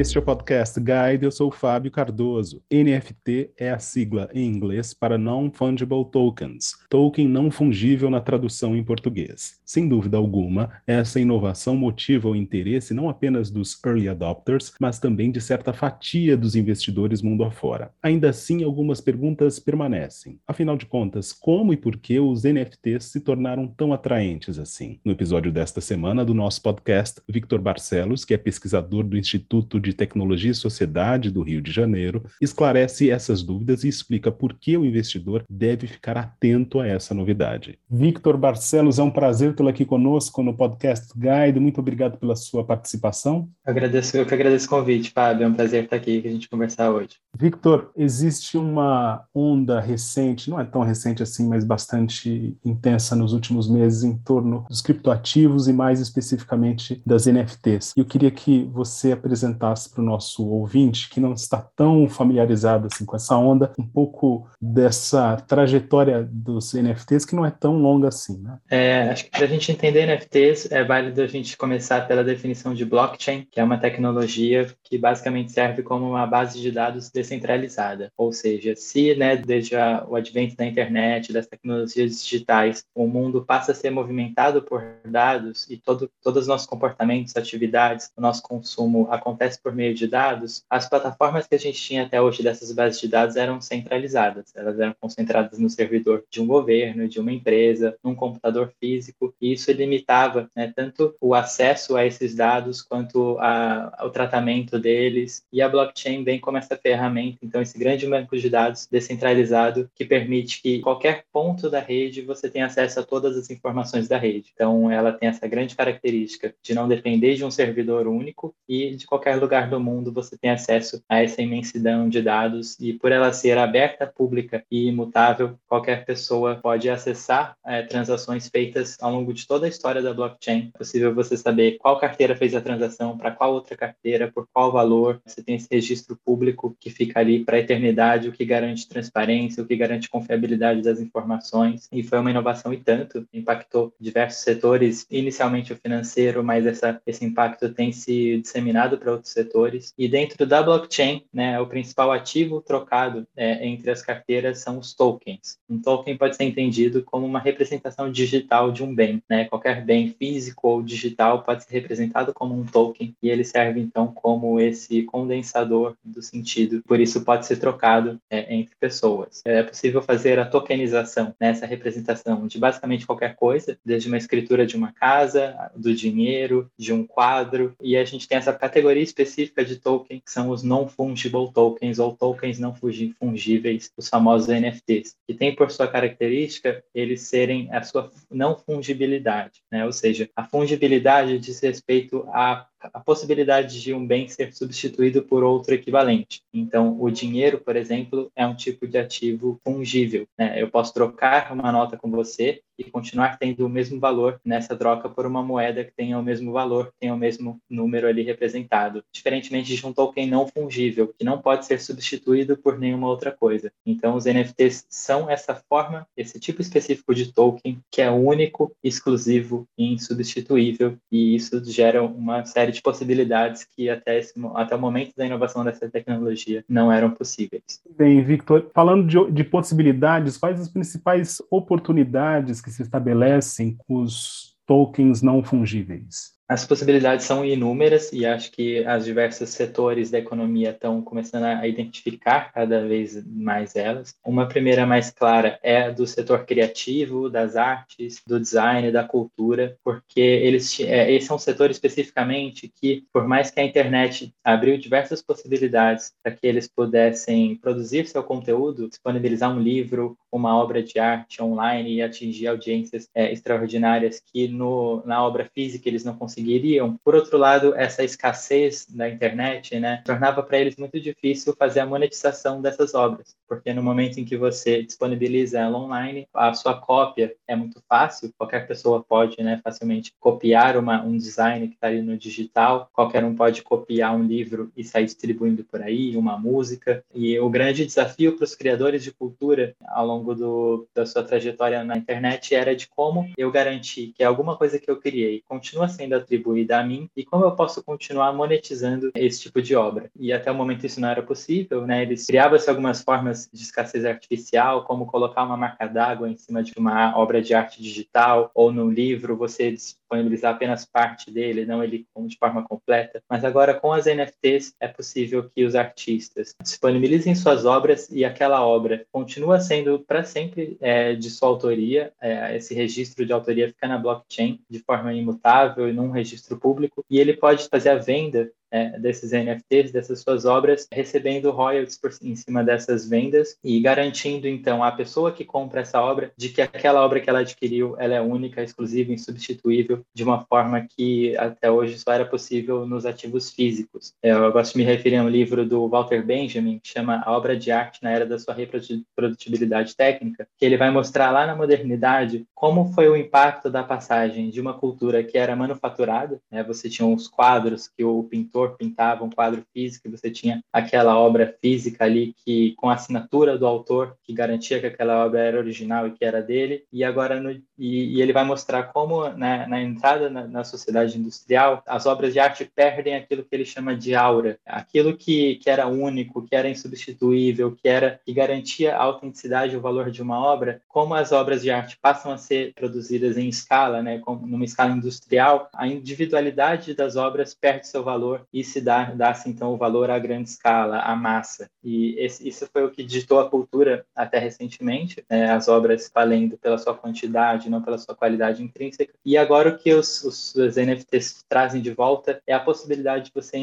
Este é o Podcast Guide, eu sou o Fábio Cardoso. NFT é a sigla em inglês para Non-Fungible Tokens, token não fungível na tradução em português. Sem dúvida alguma, essa inovação motiva o interesse não apenas dos early adopters, mas também de certa fatia dos investidores mundo afora. Ainda assim, algumas perguntas permanecem. Afinal de contas, como e por que os NFTs se tornaram tão atraentes assim? No episódio desta semana do nosso podcast, Victor Barcelos, que é pesquisador do Instituto de Tecnologia e Sociedade do Rio de Janeiro, esclarece essas dúvidas e explica por que o investidor deve ficar atento a essa novidade. Victor Barcelos, é um prazer tê-lo aqui conosco no Podcast Guide. Muito obrigado pela sua participação. Eu, agradeço, eu que agradeço o convite, Fábio. É um prazer estar aqui para a gente conversar hoje. Victor, existe uma onda recente, não é tão recente assim, mas bastante intensa nos últimos meses em torno dos criptoativos e mais especificamente das NFTs. Eu queria que você apresentasse para o nosso ouvinte que não está tão familiarizado assim com essa onda, um pouco dessa trajetória dos NFTs que não é tão longa assim, né? É, acho que para a gente entender NFTs é válido a gente começar pela definição de blockchain, que é uma tecnologia que basicamente serve como uma base de dados descentralizada. Ou seja, se né, desde a, o advento da internet, das tecnologias digitais, o mundo passa a ser movimentado por dados e todo, todos os nossos comportamentos, atividades, o nosso consumo acontece por meio de dados, as plataformas que a gente tinha até hoje dessas bases de dados eram centralizadas, elas eram concentradas no servidor de um governo, de uma empresa, num computador físico, e isso limitava né, tanto o acesso a esses dados quanto a, ao tratamento deles, e a blockchain vem como essa ferramenta, então esse grande banco de dados descentralizado que permite que qualquer ponto da rede você tenha acesso a todas as informações da rede. Então ela tem essa grande característica de não depender de um servidor único e de qualquer lugar do mundo você tem acesso a essa imensidão de dados e por ela ser aberta, pública e imutável, qualquer pessoa pode acessar é, transações feitas ao longo de toda a história da blockchain. É possível você saber qual carteira fez a transação, para qual outra carteira, por qual valor. Você tem esse registro público que fica ali para a eternidade, o que garante transparência, o que garante confiabilidade das informações. E foi uma inovação e tanto, impactou diversos setores, inicialmente o financeiro, mas essa, esse impacto tem se disseminado para outros setores. E dentro da blockchain, né, o principal ativo trocado é, entre as carteiras são os tokens. Um token pode ser entendido como uma representação digital de um bem. Né? Qualquer bem físico ou digital pode ser representado como um token e ele serve então como esse condensador do sentido. Por isso pode ser trocado é, entre pessoas. É possível fazer a tokenização nessa representação de basicamente qualquer coisa, desde uma escritura de uma casa, do dinheiro, de um quadro, e a gente tem essa categoria específica de token, que são os non-fungible tokens, ou tokens não fungíveis, os famosos NFTs, que tem por sua característica eles serem a sua não fungibilidade, né? ou seja, a fungibilidade diz respeito a a possibilidade de um bem ser substituído por outro equivalente. Então, o dinheiro, por exemplo, é um tipo de ativo fungível. Né? Eu posso trocar uma nota com você e continuar tendo o mesmo valor nessa troca por uma moeda que tenha o mesmo valor, tenha o mesmo número ali representado. Diferentemente de um token não fungível, que não pode ser substituído por nenhuma outra coisa. Então, os NFTs são essa forma, esse tipo específico de token que é único, exclusivo e insubstituível, e isso gera uma série série de possibilidades que até, esse, até o momento da inovação dessa tecnologia não eram possíveis. Bem, Victor, falando de, de possibilidades, quais as principais oportunidades que se estabelecem com os tokens não fungíveis? As possibilidades são inúmeras e acho que os diversos setores da economia estão começando a identificar cada vez mais elas. Uma primeira mais clara é do setor criativo, das artes, do design, da cultura, porque eles é, esse é um setor especificamente que, por mais que a internet abriu diversas possibilidades para que eles pudessem produzir seu conteúdo, disponibilizar um livro, uma obra de arte online e atingir audiências é, extraordinárias que no, na obra física eles não conseguiam conseguiriam. Por outro lado, essa escassez da internet, né, tornava para eles muito difícil fazer a monetização dessas obras, porque no momento em que você disponibiliza ela online, a sua cópia é muito fácil, qualquer pessoa pode né, facilmente copiar uma, um design que está ali no digital, qualquer um pode copiar um livro e sair distribuindo por aí, uma música. E o grande desafio para os criadores de cultura ao longo do, da sua trajetória na internet era de como eu garantir que alguma coisa que eu criei continua sendo atribuída a mim e como eu posso continuar monetizando esse tipo de obra. E até o momento isso não era possível, né? Eles criavam-se algumas formas de escassez artificial, como colocar uma marca d'água em cima de uma obra de arte digital ou no livro você disponibilizar apenas parte dele, não ele de forma completa. Mas agora com as NFTs é possível que os artistas disponibilizem suas obras e aquela obra continua sendo para sempre é, de sua autoria. É, esse registro de autoria fica na blockchain de forma imutável e num registro público e ele pode fazer a venda é, desses NFTs, dessas suas obras, recebendo royalties por, em cima dessas vendas e garantindo então à pessoa que compra essa obra de que aquela obra que ela adquiriu ela é única, exclusiva, insubstituível, de uma forma que até hoje só era possível nos ativos físicos. É, eu gosto de me referir a um livro do Walter Benjamin que chama A Obra de Arte na Era da Sua Reprodutibilidade Técnica, que ele vai mostrar lá na modernidade como foi o impacto da passagem de uma cultura que era manufaturada, né? você tinha os quadros que o pintor pintava um quadro físico você tinha aquela obra física ali que com a assinatura do autor que garantia que aquela obra era original e que era dele e agora no, e, e, ele vai mostrar como né, na entrada na, na, sociedade industrial as obras de arte perdem aquilo que ele chama de aura aquilo que, que era único que era insubstituível que era que garantia a autenticidade e o valor de uma obra como as obras de arte passam a ser produzidas em escala né como numa escala industrial a individualidade das obras perde seu valor e se dá, dá-se então o valor à grande escala, à massa. E esse, isso foi o que ditou a cultura até recentemente, né, as obras valendo pela sua quantidade, não pela sua qualidade intrínseca. E agora o que os, os, os NFTs trazem de volta é a possibilidade de você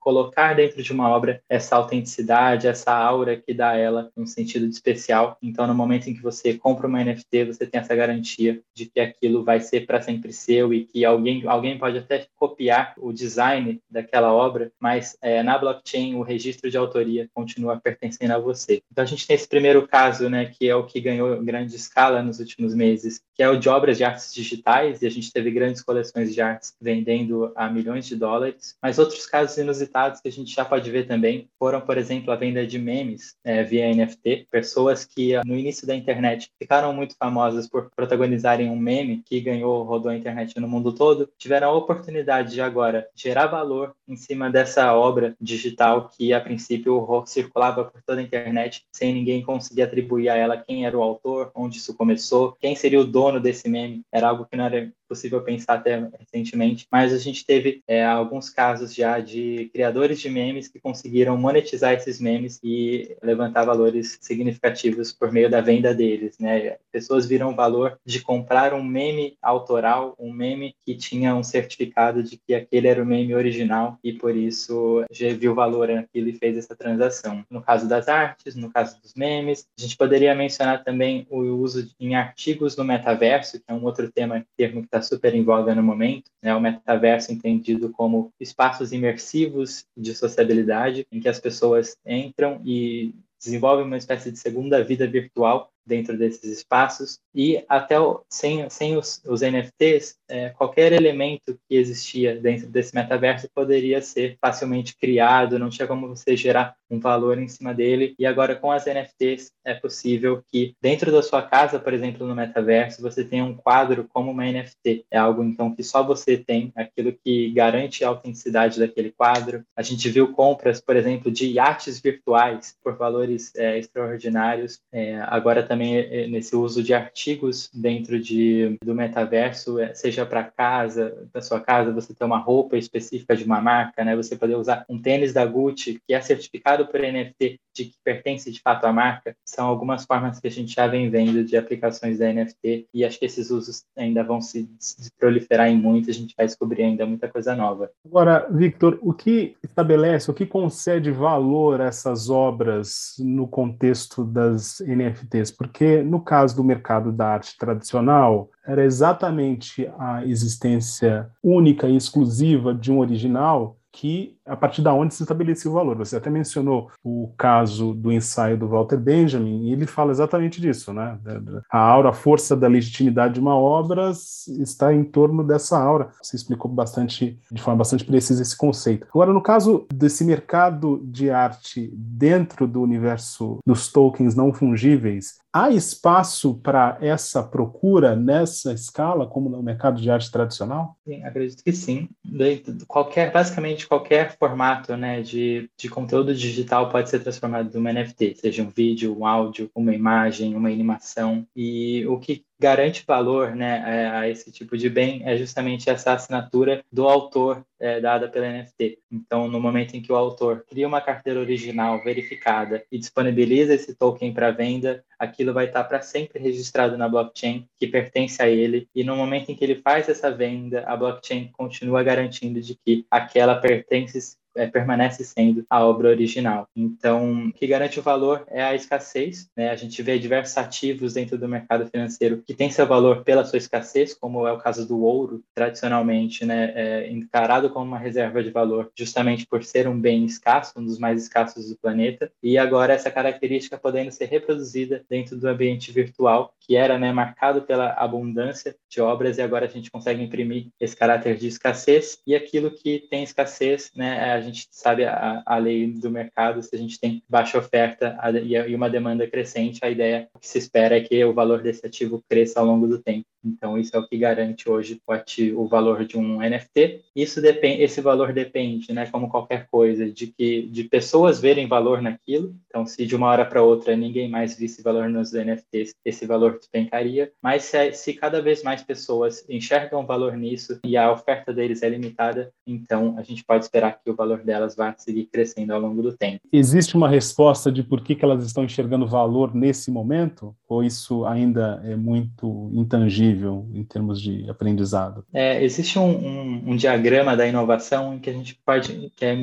colocar dentro de uma obra essa autenticidade, essa aura que dá a ela um sentido de especial. Então, no momento em que você compra uma NFT, você tem essa garantia de que aquilo vai ser para sempre seu e que alguém, alguém pode até copiar o design daquela obra, mas é, na blockchain o registro de autoria continua pertencendo a você. Então, a gente tem esse primeiro caso, né, que é o que ganhou grande escala nos últimos meses, que é o de obras de artes digitais, e a gente teve grandes coleções de artes vendendo a milhões de dólares, mas outros casos inusitados inusitados que a gente já pode ver também foram, por exemplo, a venda de memes é, via NFT. Pessoas que no início da internet ficaram muito famosas por protagonizarem um meme que ganhou, rodou a internet no mundo todo, tiveram a oportunidade de agora gerar valor em cima dessa obra digital que a princípio circulava por toda a internet sem ninguém conseguir atribuir a ela quem era o autor, onde isso começou, quem seria o dono desse meme. Era algo que não era possível pensar até recentemente, mas a gente teve é, alguns casos já de criadores de memes que conseguiram monetizar esses memes e levantar valores significativos por meio da venda deles, né? Pessoas viram o valor de comprar um meme autoral, um meme que tinha um certificado de que aquele era o meme original e por isso já viu valor naquilo e fez essa transação. No caso das artes, no caso dos memes, a gente poderia mencionar também o uso em artigos no metaverso, que é um outro tema, termo que está super em voga no momento, né? O metaverso entendido como espaços imersivos de sociabilidade, em que as pessoas entram e desenvolvem uma espécie de segunda vida virtual dentro desses espaços e até o, sem, sem os, os NFTs, é, qualquer elemento que existia dentro desse metaverso poderia ser facilmente criado, não tinha como você gerar um valor em cima dele. E agora com as NFTs é possível que dentro da sua casa, por exemplo, no metaverso, você tenha um quadro como uma NFT. É algo então que só você tem, aquilo que garante a autenticidade daquele quadro. A gente viu compras, por exemplo, de iates virtuais por valores é, extraordinários. É, agora também é, nesse uso de artigos dentro de, do metaverso, é, seja para casa, da sua casa, você ter uma roupa específica de uma marca, né? Você poder usar um tênis da Gucci que é certificado por NFT de que pertence de fato à marca, são algumas formas que a gente já vem vendo de aplicações da NFT e acho que esses usos ainda vão se, se proliferar em muito, a gente vai descobrir ainda muita coisa nova. Agora, Victor, o que estabelece, o que concede valor a essas obras no contexto das NFTs? Porque no caso do mercado da arte tradicional, era exatamente a existência única e exclusiva de um original que a partir da onde se estabelecia o valor. Você até mencionou o caso do ensaio do Walter Benjamin, e ele fala exatamente disso, né? A aura, a força da legitimidade de uma obra está em torno dessa aura. Você explicou bastante, de forma bastante precisa esse conceito. Agora, no caso desse mercado de arte dentro do universo dos tokens não fungíveis, há espaço para essa procura nessa escala, como no mercado de arte tradicional? Sim, acredito que sim. Qualquer, basicamente qualquer formato né, de, de conteúdo digital pode ser transformado numa NFT, seja um vídeo, um áudio, uma imagem, uma animação. E o que garante valor né, a, esse tipo de bem é justamente essa assinatura do autor é, dada pela NFT. Então, no momento em que o autor cria uma carteira original verificada e disponibiliza esse token para venda, aquilo vai estar para sempre registrado na blockchain que pertence a ele. E no momento em que ele faz essa venda, a blockchain continua garantindo de que aquela pertence é, permanece sendo a obra original. Então, o que garante o valor é a escassez. Né? A gente vê diversos ativos dentro do mercado financeiro que têm seu valor pela sua escassez, como é o caso do ouro, tradicionalmente né, é encarado como uma reserva de valor, justamente por ser um bem escasso, um dos mais escassos do planeta. E agora essa característica podendo ser reproduzida dentro do ambiente virtual, que era né, marcado pela abundância de obras, e agora a gente consegue imprimir esse caráter de escassez. E aquilo que tem escassez, né, a gente sabe a, a lei do mercado, se a gente tem baixa oferta e uma demanda crescente, a ideia que se espera é que o valor desse ativo cresça ao longo do tempo. Então, isso é o que garante hoje o, o valor de um NFT. Isso depende, esse valor depende, né, como qualquer coisa, de que de pessoas verem valor naquilo. Então, se de uma hora para outra ninguém mais visse valor nos NFTs, esse valor despencaria. Mas se, se cada vez mais pessoas enxergam valor nisso e a oferta deles é limitada, então a gente pode esperar que o valor delas vá seguir crescendo ao longo do tempo. Existe uma resposta de por que, que elas estão enxergando valor nesse momento? Ou isso ainda é muito intangível em termos de aprendizado? É, existe um, um, um, diagrama da inovação que a gente pode, que é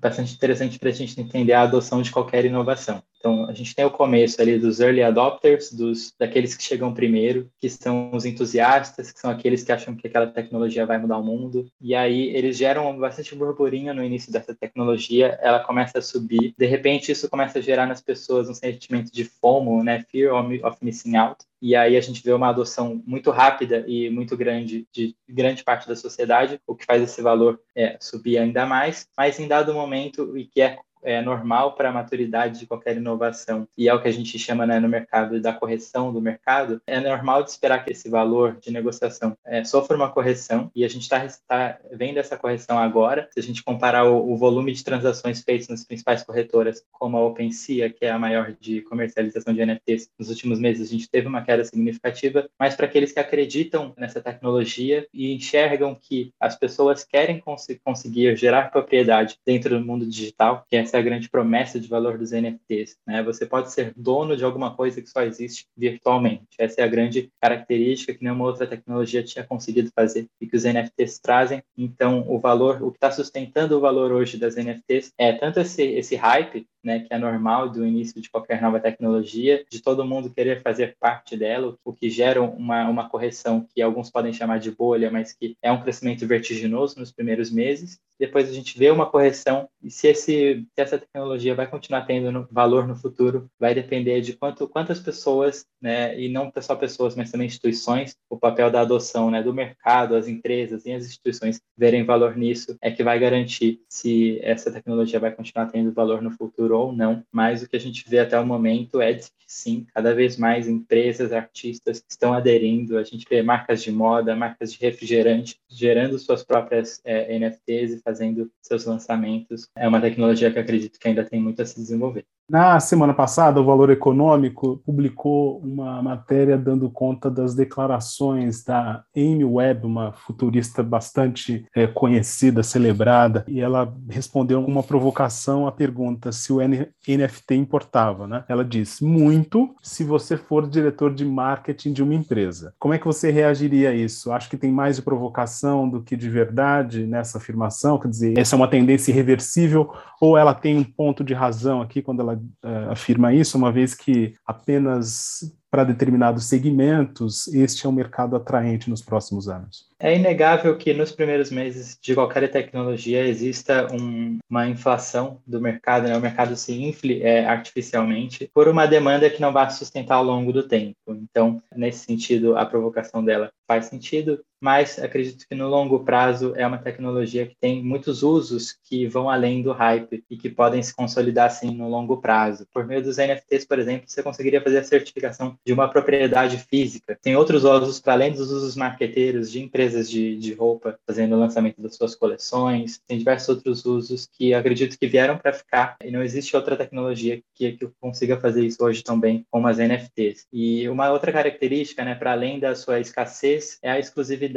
bastante interessante para a gente entender a adoção de qualquer inovação. Então, a gente tem o começo ali dos early adopters, dos daqueles que chegam primeiro, que são os entusiastas, que são aqueles que acham que aquela tecnologia vai mudar o mundo. E aí eles geram bastante burburinho no início dessa tecnologia, ela começa a subir. De repente, isso começa a gerar nas pessoas um sentimento de FOMO, né, fear of missing out. E aí a gente vê uma adoção muito rápida e muito grande de grande parte da sociedade, o que faz esse valor é, subir ainda mais. Mas em dado momento, e que é é, normal para a maturidade de qualquer inovação. E é o que a gente chama né, no mercado da correção do mercado, é normal de esperar que esse valor de negociação é, sofra uma correção. E a gente está tá vendo essa correção agora. Se a gente comparar o, o, volume de transações feitas nas principais corretoras, como a OpenSea, que é a maior de comercialização de NFTs, nos últimos meses a gente teve uma queda significativa, mas para aqueles que acreditam nessa tecnologia e enxergam que as pessoas querem cons conseguir gerar propriedade dentro do mundo digital, que é essa é a grande promessa de valor dos NFTs. Né? Você pode ser dono de alguma coisa que só existe virtualmente. Essa é a grande característica que nenhuma outra tecnologia tinha conseguido fazer e que os NFTs trazem. Então, o valor, o que está sustentando o valor hoje das NFTs é tanto esse, esse hype né, que é normal do início de qualquer nova tecnologia, de todo mundo querer fazer parte dela, o que gera uma, uma correção que alguns podem chamar de bolha, mas que é um crescimento vertiginoso nos primeiros meses. Depois a gente vê uma correção e se, esse, se essa tecnologia vai continuar tendo no, valor no futuro, vai depender de quanto, quantas pessoas, né, e não só pessoas, mas também instituições, o papel da adoção né, do mercado, as empresas e as instituições verem valor nisso, é que vai garantir se essa tecnologia vai continuar tendo valor no futuro ou não, mas o que a gente vê até o momento é de que sim, cada vez mais empresas, artistas estão aderindo, a gente vê marcas de moda, marcas de refrigerante gerando suas próprias é, NFTs e fazendo seus lançamentos. É uma tecnologia que acredito que ainda tem muito a se desenvolver. Na semana passada, o Valor Econômico publicou uma matéria dando conta das declarações da Amy Webb, uma futurista bastante é, conhecida, celebrada, e ela respondeu uma provocação à pergunta se o NFT importava. Né? Ela disse: muito se você for diretor de marketing de uma empresa. Como é que você reagiria a isso? Acho que tem mais de provocação do que de verdade nessa afirmação. Quer dizer, essa é uma tendência irreversível ou ela tem um ponto de razão aqui quando ela afirma isso, uma vez que apenas para determinados segmentos, este é um mercado atraente nos próximos anos? É inegável que nos primeiros meses de qualquer tecnologia exista um, uma inflação do mercado, né? o mercado se infle é, artificialmente por uma demanda que não vai sustentar ao longo do tempo. Então, nesse sentido, a provocação dela faz sentido, mas acredito que no longo prazo é uma tecnologia que tem muitos usos que vão além do hype e que podem se consolidar assim no longo prazo. Por meio dos NFTs, por exemplo, você conseguiria fazer a certificação de uma propriedade física. Tem outros usos para além dos usos marqueteiros de empresas de, de roupa fazendo o lançamento das suas coleções. Tem diversos outros usos que acredito que vieram para ficar e não existe outra tecnologia que, que consiga fazer isso hoje também como as NFTs. E uma outra característica, né, para além da sua escassez, é a exclusividade.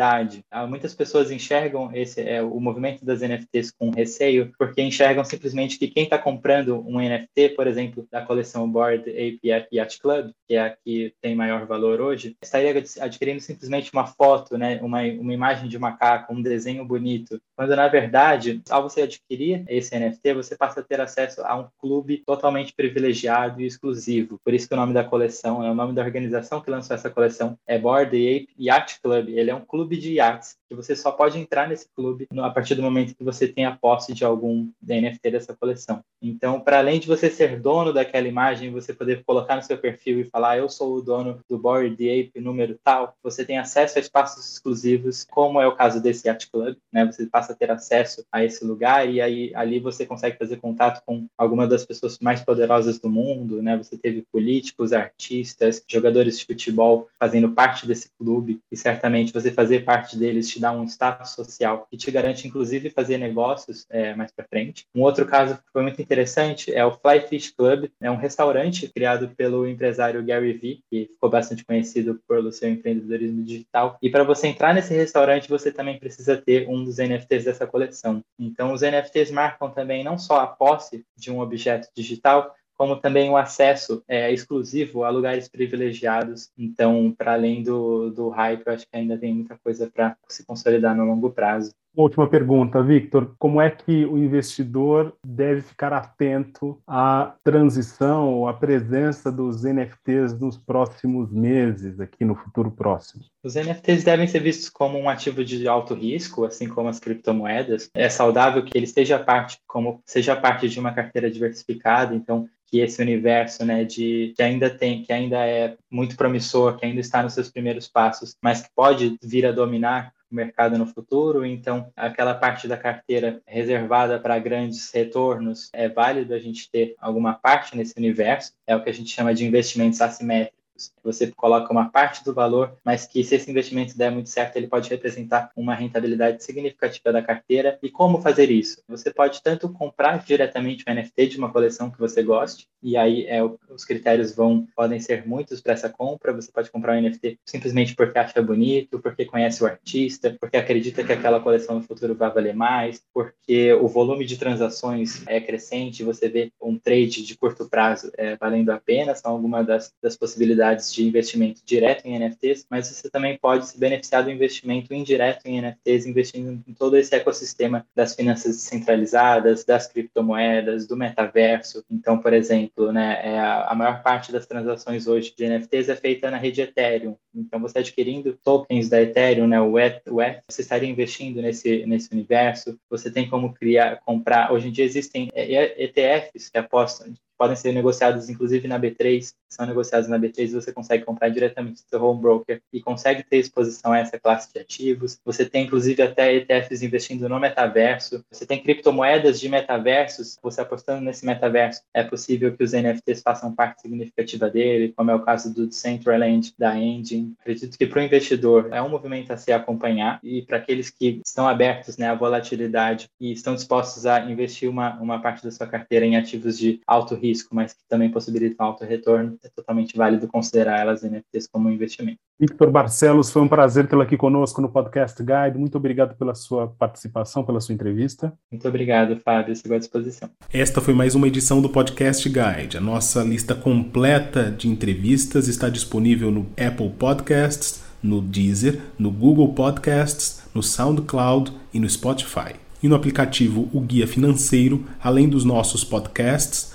Ah, muitas pessoas enxergam esse é, o movimento das NFTs com receio porque enxergam simplesmente que quem está comprando um NFT, por exemplo, da coleção Board Ape Yacht Club, que é a que tem maior valor hoje, estaria adquirindo simplesmente uma foto, né, uma, uma imagem de macaco, um desenho bonito, quando na verdade, ao você adquirir esse NFT, você passa a ter acesso a um clube totalmente privilegiado e exclusivo. Por isso que o nome da coleção, é o nome da organização que lançou essa coleção é Board Ape Yacht Club. Ele é um clube de iates que você só pode entrar nesse clube a partir do momento que você tem a posse de algum NFT dessa coleção. Então, para além de você ser dono daquela imagem, você poder colocar no seu perfil e falar eu sou o dono do Bored Ape número tal, você tem acesso a espaços exclusivos, como é o caso desse Yacht Club, né? Você passa a ter acesso a esse lugar e aí ali você consegue fazer contato com algumas das pessoas mais poderosas do mundo, né? Você teve políticos, artistas, jogadores de futebol fazendo parte desse clube e certamente você fazer parte deles te dá um status social que te garante inclusive fazer negócios é, mais para frente. Um outro caso que foi muito interessante é o Fly Fish Club, é um restaurante criado pelo empresário Gary Vee que ficou bastante conhecido pelo seu empreendedorismo digital. E para você entrar nesse restaurante, você também precisa ter um dos NFTs dessa coleção. Então, os NFTs marcam também não só a posse de um objeto digital, como também o acesso é, exclusivo a lugares privilegiados. Então, para além do, do hype, eu acho que ainda tem muita coisa para se consolidar no longo prazo. Uma última pergunta, Victor. Como é que o investidor deve ficar atento à transição ou à presença dos NFTs nos próximos meses, aqui no futuro próximo? Os NFTs devem ser vistos como um ativo de alto risco, assim como as criptomoedas. É saudável que ele esteja parte, como seja parte de uma carteira diversificada, então que esse universo, né, de que ainda tem, que ainda é muito promissor, que ainda está nos seus primeiros passos, mas que pode vir a dominar o mercado no futuro, então aquela parte da carteira reservada para grandes retornos é válido a gente ter alguma parte nesse universo, é o que a gente chama de investimentos assimétricos você coloca uma parte do valor, mas que se esse investimento der muito certo, ele pode representar uma rentabilidade significativa da carteira. E como fazer isso? Você pode tanto comprar diretamente um NFT de uma coleção que você goste, e aí é, os critérios vão podem ser muitos para essa compra. Você pode comprar um NFT simplesmente porque acha bonito, porque conhece o artista, porque acredita que aquela coleção no futuro vai valer mais, porque o volume de transações é crescente, você vê um trade de curto prazo é, valendo a pena, são algumas das, das possibilidades oportunidades de investimento direto em NFTs, mas você também pode se beneficiar do investimento indireto em NFTs, investindo em todo esse ecossistema das finanças descentralizadas, das criptomoedas, do metaverso. Então, por exemplo, né, é a, maior parte das transações hoje de NFTs é feita na rede Ethereum. Então, você adquirindo tokens da Ethereum, né, o ETH, você estaria investindo nesse, nesse universo. Você tem como criar, comprar. Hoje em dia existem ETFs que apostam podem ser negociados inclusive na B3, são negociados na B3 você consegue comprar diretamente do seu home broker e consegue ter exposição a essa classe de ativos. Você tem inclusive até ETFs investindo no metaverso. Você tem criptomoedas de metaversos. Você apostando nesse metaverso, é possível que os NFTs façam parte significativa dele, como é o caso do Decentraland da Engine. Acredito que para o investidor é um movimento a se acompanhar e para aqueles que estão abertos né, à volatilidade e estão dispostos a investir uma, uma parte da sua carteira em ativos de alto risco, mas que também possibilitam alto retorno, é totalmente válido considerar elas NFTs como um investimento. Victor Barcelos, foi um prazer tê-lo aqui conosco no Podcast Guide. Muito obrigado pela sua participação, pela sua entrevista. Muito obrigado, Fábio. Sigo à disposição. Esta foi mais uma edição do Podcast Guide. A nossa lista completa de entrevistas está disponível no Apple Podcasts, no Deezer, no Google Podcasts, no SoundCloud e no Spotify. E no aplicativo O Guia Financeiro, além dos nossos podcasts,